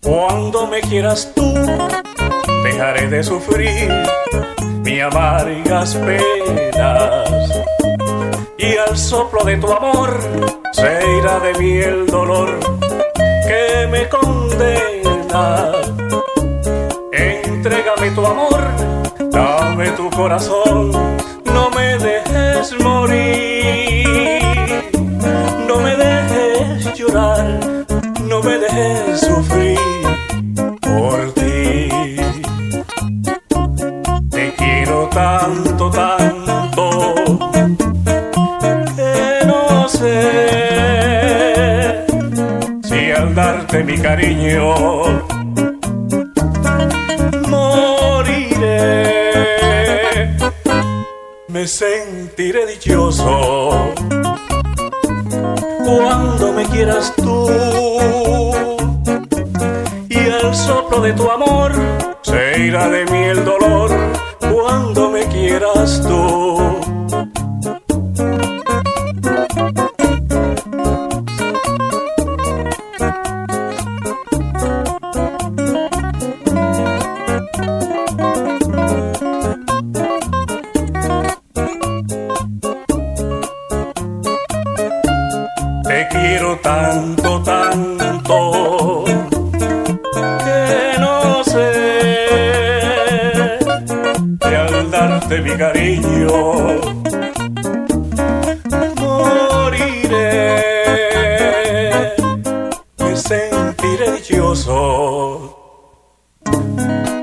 Cuando me quieras tú, dejaré de sufrir mi amargas penas. Y al soplo de tu amor se irá de mí el dolor Entrégame tu amor, dame tu corazón, no me dejes morir, no me dejes llorar, no me dejes sufrir por ti. Te quiero tanto, tanto, que no sé si al darte mi cariño Me sentiré dichoso cuando me quieras tú y al soplo de tu amor se irá de mí el dolor cuando me quieras tú. Tanto, tanto que no sé que al darte mi cariño moriré. Me sentiré dichoso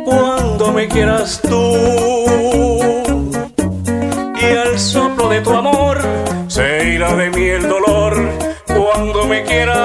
cuando me quieras tú me quieras